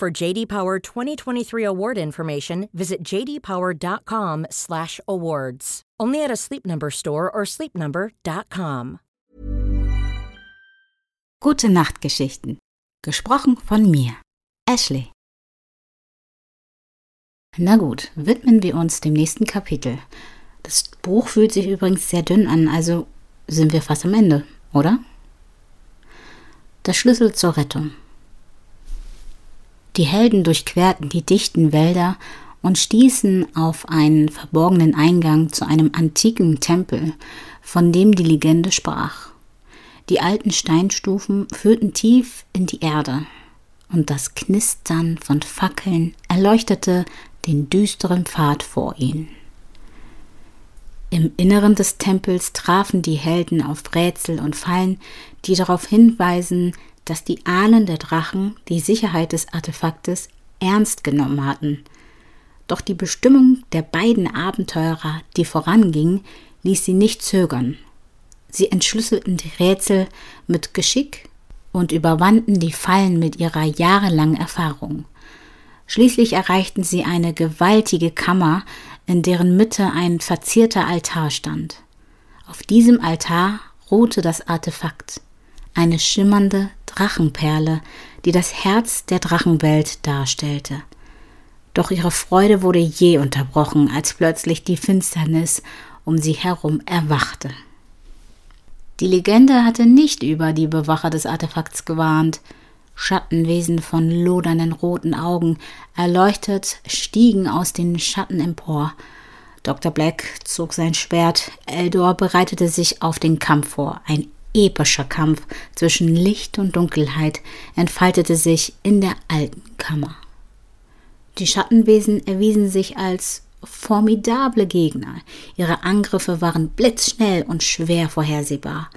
For JD Power 2023 award information, visit jdpower.com/awards. Only at a Sleep Number store or sleepnumber.com. Gute Nachtgeschichten. Gesprochen von mir, Ashley. Na gut, widmen wir uns dem nächsten Kapitel. Das Buch fühlt sich übrigens sehr dünn an, also sind wir fast am Ende, oder? Der Schlüssel zur Rettung. Die Helden durchquerten die dichten Wälder und stießen auf einen verborgenen Eingang zu einem antiken Tempel, von dem die Legende sprach. Die alten Steinstufen führten tief in die Erde, und das Knistern von Fackeln erleuchtete den düsteren Pfad vor ihnen. Im Inneren des Tempels trafen die Helden auf Rätsel und Fallen, die darauf hinweisen, dass die Ahnen der Drachen die Sicherheit des Artefaktes ernst genommen hatten. Doch die Bestimmung der beiden Abenteurer, die vorangingen, ließ sie nicht zögern. Sie entschlüsselten die Rätsel mit Geschick und überwanden die Fallen mit ihrer jahrelangen Erfahrung. Schließlich erreichten sie eine gewaltige Kammer, in deren Mitte ein verzierter Altar stand. Auf diesem Altar ruhte das Artefakt, eine schimmernde Drachenperle, die das Herz der Drachenwelt darstellte. Doch ihre Freude wurde je unterbrochen, als plötzlich die Finsternis um sie herum erwachte. Die Legende hatte nicht über die Bewacher des Artefakts gewarnt, Schattenwesen von lodernden roten Augen, erleuchtet, stiegen aus den Schatten empor. Dr. Black zog sein Schwert, Eldor bereitete sich auf den Kampf vor. Ein epischer Kampf zwischen Licht und Dunkelheit entfaltete sich in der alten Kammer. Die Schattenwesen erwiesen sich als formidable Gegner. Ihre Angriffe waren blitzschnell und schwer vorhersehbar.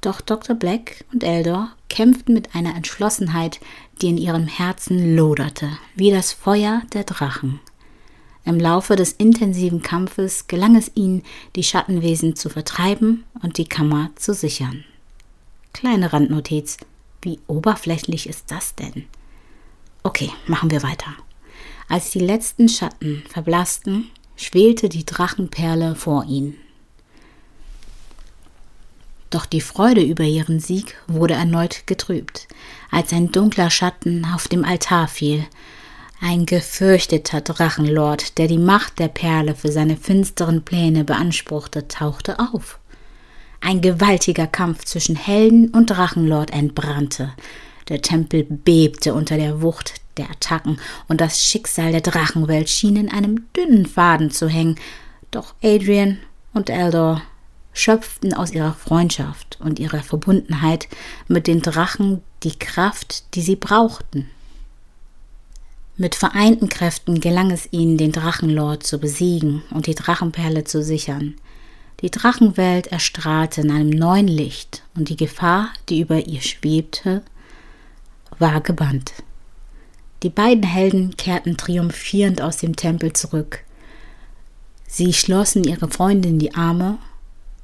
Doch Dr. Black und Eldor kämpften mit einer Entschlossenheit, die in ihrem Herzen loderte, wie das Feuer der Drachen. Im Laufe des intensiven Kampfes gelang es ihnen, die Schattenwesen zu vertreiben und die Kammer zu sichern. Kleine Randnotiz. Wie oberflächlich ist das denn? Okay, machen wir weiter. Als die letzten Schatten verblassten, schwelte die Drachenperle vor ihnen. Doch die Freude über ihren Sieg wurde erneut getrübt, als ein dunkler Schatten auf dem Altar fiel. Ein gefürchteter Drachenlord, der die Macht der Perle für seine finsteren Pläne beanspruchte, tauchte auf. Ein gewaltiger Kampf zwischen Helden und Drachenlord entbrannte. Der Tempel bebte unter der Wucht der Attacken und das Schicksal der Drachenwelt schien in einem dünnen Faden zu hängen. Doch Adrian und Eldor schöpften aus ihrer Freundschaft und ihrer Verbundenheit mit den Drachen die Kraft, die sie brauchten. Mit vereinten Kräften gelang es ihnen, den Drachenlord zu besiegen und die Drachenperle zu sichern. Die Drachenwelt erstrahlte in einem neuen Licht und die Gefahr, die über ihr schwebte, war gebannt. Die beiden Helden kehrten triumphierend aus dem Tempel zurück. Sie schlossen ihre Freunde in die Arme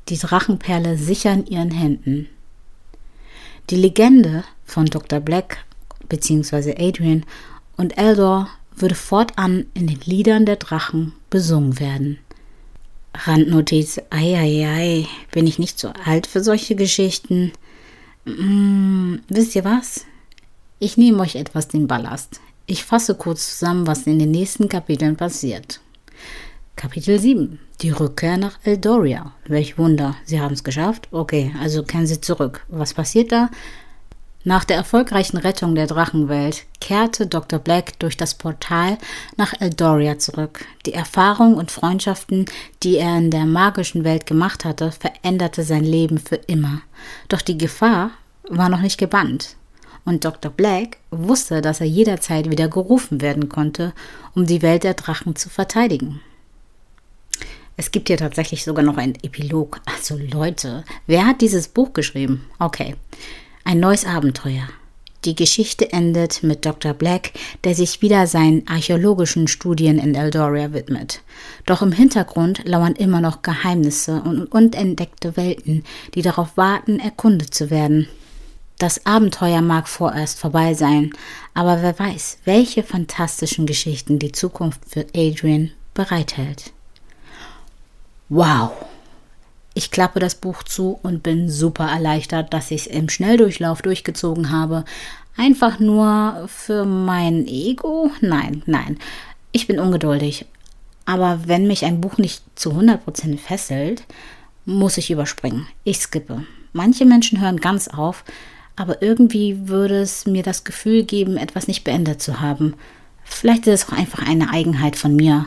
die Drachenperle sicher in ihren Händen. Die Legende von Dr. Black bzw. Adrian und Eldor würde fortan in den Liedern der Drachen besungen werden. Randnotiz, ei, bin ich nicht so alt für solche Geschichten. Hm, wisst ihr was? Ich nehme euch etwas den Ballast. Ich fasse kurz zusammen, was in den nächsten Kapiteln passiert. Kapitel 7. Die Rückkehr nach Eldoria. Welch Wunder. Sie haben es geschafft? Okay, also kehren Sie zurück. Was passiert da? Nach der erfolgreichen Rettung der Drachenwelt kehrte Dr. Black durch das Portal nach Eldoria zurück. Die Erfahrung und Freundschaften, die er in der magischen Welt gemacht hatte, veränderte sein Leben für immer. Doch die Gefahr war noch nicht gebannt. Und Dr. Black wusste, dass er jederzeit wieder gerufen werden konnte, um die Welt der Drachen zu verteidigen. Es gibt hier tatsächlich sogar noch einen Epilog. Also Leute, wer hat dieses Buch geschrieben? Okay, ein neues Abenteuer. Die Geschichte endet mit Dr. Black, der sich wieder seinen archäologischen Studien in Eldoria widmet. Doch im Hintergrund lauern immer noch Geheimnisse und unentdeckte Welten, die darauf warten, erkundet zu werden. Das Abenteuer mag vorerst vorbei sein, aber wer weiß, welche fantastischen Geschichten die Zukunft für Adrian bereithält. Wow! Ich klappe das Buch zu und bin super erleichtert, dass ich es im Schnelldurchlauf durchgezogen habe. Einfach nur für mein Ego? Nein, nein. Ich bin ungeduldig. Aber wenn mich ein Buch nicht zu 100% fesselt, muss ich überspringen. Ich skippe. Manche Menschen hören ganz auf, aber irgendwie würde es mir das Gefühl geben, etwas nicht beendet zu haben. Vielleicht ist es auch einfach eine Eigenheit von mir.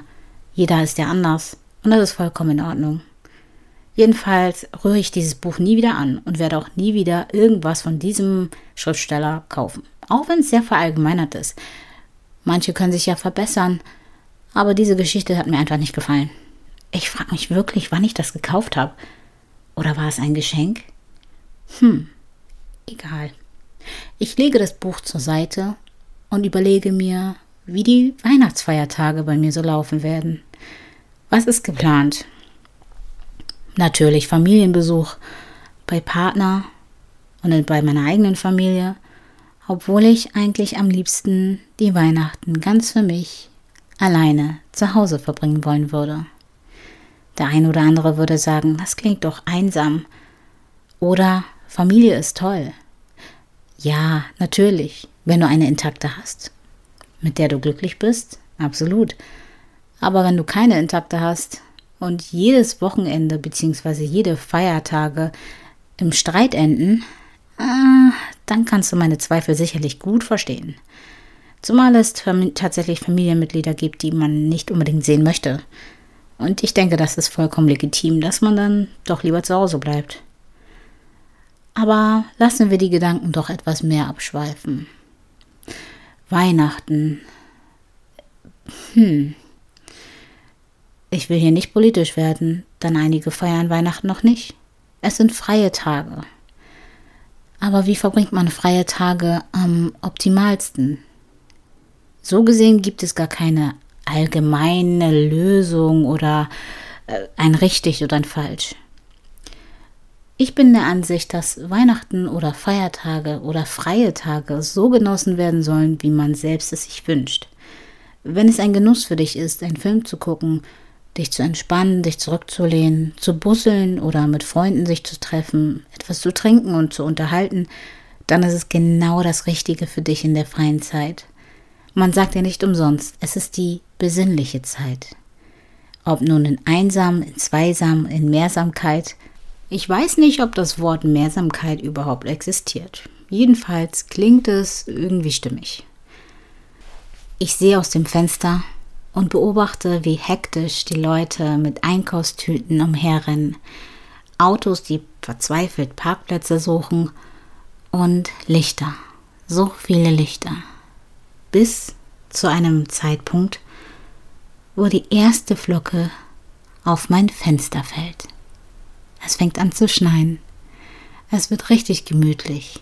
Jeder ist ja anders und das ist vollkommen in Ordnung. Jedenfalls rühre ich dieses Buch nie wieder an und werde auch nie wieder irgendwas von diesem Schriftsteller kaufen. Auch wenn es sehr verallgemeinert ist. Manche können sich ja verbessern, aber diese Geschichte hat mir einfach nicht gefallen. Ich frage mich wirklich, wann ich das gekauft habe. Oder war es ein Geschenk? Hm, egal. Ich lege das Buch zur Seite und überlege mir, wie die Weihnachtsfeiertage bei mir so laufen werden. Was ist geplant? Natürlich Familienbesuch bei Partner und bei meiner eigenen Familie, obwohl ich eigentlich am liebsten die Weihnachten ganz für mich alleine zu Hause verbringen wollen würde. Der ein oder andere würde sagen, das klingt doch einsam. Oder Familie ist toll. Ja, natürlich, wenn du eine intakte hast, mit der du glücklich bist, absolut. Aber wenn du keine intakte hast und jedes Wochenende bzw. jede Feiertage im Streit enden, äh, dann kannst du meine Zweifel sicherlich gut verstehen. Zumal es tatsächlich Familienmitglieder gibt, die man nicht unbedingt sehen möchte. Und ich denke, das ist vollkommen legitim, dass man dann doch lieber zu Hause bleibt. Aber lassen wir die Gedanken doch etwas mehr abschweifen. Weihnachten. Hm. Ich will hier nicht politisch werden, denn einige feiern Weihnachten noch nicht. Es sind freie Tage. Aber wie verbringt man freie Tage am optimalsten? So gesehen gibt es gar keine allgemeine Lösung oder äh, ein richtig oder ein falsch. Ich bin der Ansicht, dass Weihnachten oder Feiertage oder freie Tage so genossen werden sollen, wie man selbst es sich wünscht. Wenn es ein Genuss für dich ist, einen Film zu gucken, dich zu entspannen, dich zurückzulehnen, zu busseln oder mit Freunden sich zu treffen, etwas zu trinken und zu unterhalten, dann ist es genau das Richtige für dich in der freien Zeit. Man sagt ja nicht umsonst, es ist die besinnliche Zeit. Ob nun in Einsam, in Zweisam, in Mehrsamkeit, ich weiß nicht, ob das Wort Mehrsamkeit überhaupt existiert. Jedenfalls klingt es irgendwie stimmig. Ich sehe aus dem Fenster und beobachte, wie hektisch die Leute mit Einkaufstüten umherrennen, Autos, die verzweifelt Parkplätze suchen und Lichter, so viele Lichter. Bis zu einem Zeitpunkt, wo die erste Flocke auf mein Fenster fällt. Es fängt an zu schneien. Es wird richtig gemütlich.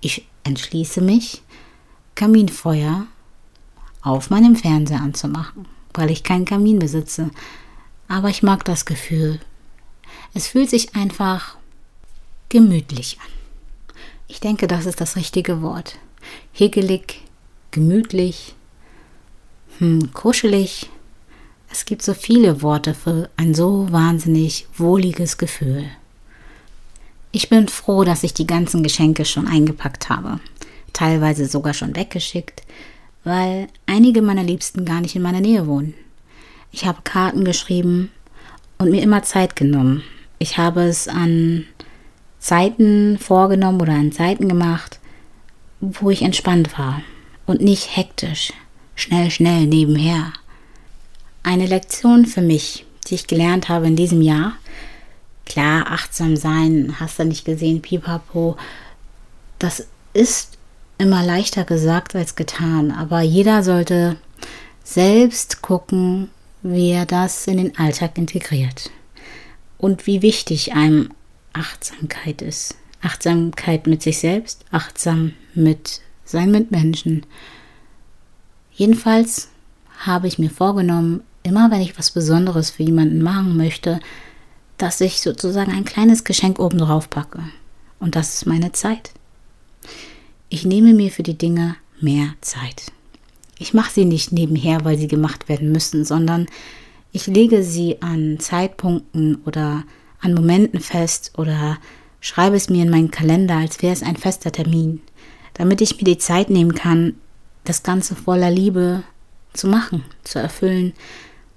Ich entschließe mich, Kaminfeuer auf meinem Fernseher anzumachen, weil ich keinen Kamin besitze. Aber ich mag das Gefühl. Es fühlt sich einfach gemütlich an. Ich denke, das ist das richtige Wort. Hegelig, gemütlich, hm, kuschelig, es gibt so viele Worte für ein so wahnsinnig wohliges Gefühl. Ich bin froh, dass ich die ganzen Geschenke schon eingepackt habe, teilweise sogar schon weggeschickt, weil einige meiner Liebsten gar nicht in meiner Nähe wohnen. Ich habe Karten geschrieben und mir immer Zeit genommen. Ich habe es an Zeiten vorgenommen oder an Zeiten gemacht, wo ich entspannt war und nicht hektisch, schnell, schnell nebenher. Eine Lektion für mich, die ich gelernt habe in diesem Jahr. Klar, achtsam sein, hast du nicht gesehen, pipapo. Das ist immer leichter gesagt als getan, aber jeder sollte selbst gucken, wie er das in den Alltag integriert und wie wichtig einem Achtsamkeit ist. Achtsamkeit mit sich selbst, achtsam mit seinen Mitmenschen. Jedenfalls habe ich mir vorgenommen, immer wenn ich was Besonderes für jemanden machen möchte, dass ich sozusagen ein kleines Geschenk oben drauf packe. Und das ist meine Zeit. Ich nehme mir für die Dinge mehr Zeit. Ich mache sie nicht nebenher, weil sie gemacht werden müssen, sondern ich lege sie an Zeitpunkten oder an Momenten fest oder schreibe es mir in meinen Kalender, als wäre es ein fester Termin, damit ich mir die Zeit nehmen kann, das Ganze voller Liebe zu machen, zu erfüllen,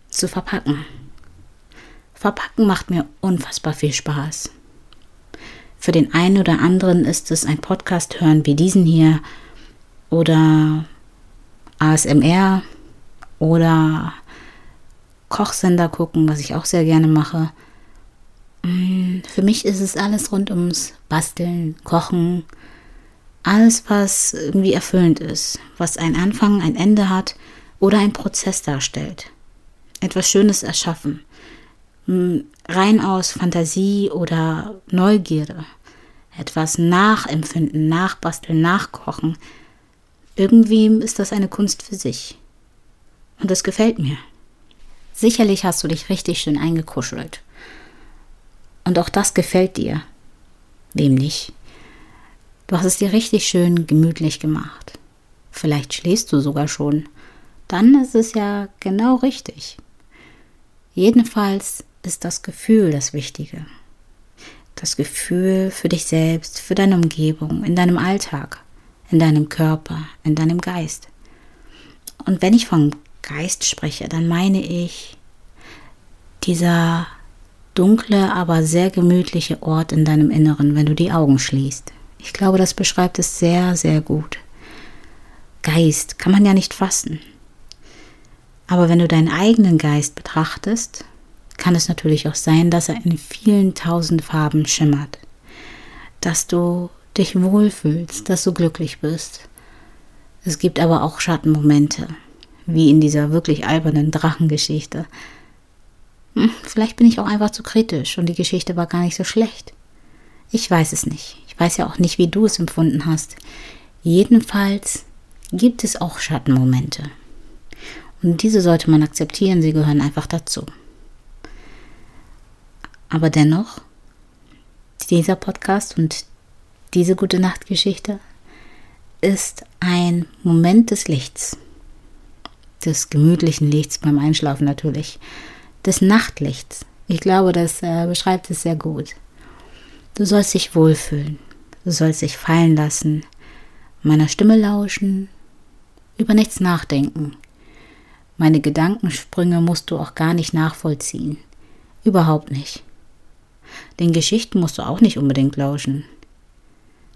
zu verpacken. Verpacken macht mir unfassbar viel Spaß. Für den einen oder anderen ist es ein Podcast hören wie diesen hier oder ASMR oder Kochsender gucken, was ich auch sehr gerne mache. Mm, für mich ist es alles rund ums Basteln, Kochen, alles, was irgendwie erfüllend ist, was einen Anfang, ein Ende hat oder einen Prozess darstellt. Etwas Schönes erschaffen. Mm, rein aus Fantasie oder Neugierde. Etwas nachempfinden, nachbasteln, nachkochen. Irgendwie ist das eine Kunst für sich. Und das gefällt mir. Sicherlich hast du dich richtig schön eingekuschelt. Und auch das gefällt dir. Wem nicht? Du hast es dir richtig schön gemütlich gemacht. Vielleicht schläfst du sogar schon. Dann ist es ja genau richtig. Jedenfalls ist das Gefühl das Wichtige. Das Gefühl für dich selbst, für deine Umgebung, in deinem Alltag, in deinem Körper, in deinem Geist. Und wenn ich von Geist spreche, dann meine ich dieser dunkle, aber sehr gemütliche Ort in deinem Inneren, wenn du die Augen schließt. Ich glaube, das beschreibt es sehr, sehr gut. Geist kann man ja nicht fassen. Aber wenn du deinen eigenen Geist betrachtest, kann es natürlich auch sein, dass er in vielen tausend Farben schimmert, dass du dich wohlfühlst, dass du glücklich bist. Es gibt aber auch Schattenmomente, wie in dieser wirklich albernen Drachengeschichte. Hm, vielleicht bin ich auch einfach zu kritisch und die Geschichte war gar nicht so schlecht. Ich weiß es nicht. Ich weiß ja auch nicht, wie du es empfunden hast. Jedenfalls gibt es auch Schattenmomente. Und diese sollte man akzeptieren, sie gehören einfach dazu. Aber dennoch, dieser Podcast und diese gute Nachtgeschichte ist ein Moment des Lichts, des gemütlichen Lichts beim Einschlafen natürlich, des Nachtlichts. Ich glaube, das äh, beschreibt es sehr gut. Du sollst dich wohlfühlen, du sollst dich fallen lassen, meiner Stimme lauschen, über nichts nachdenken. Meine Gedankensprünge musst du auch gar nicht nachvollziehen. Überhaupt nicht. Den Geschichten musst du auch nicht unbedingt lauschen.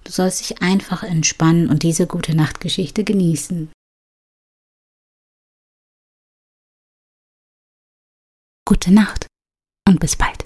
Du sollst dich einfach entspannen und diese gute Nachtgeschichte genießen. Gute Nacht und bis bald.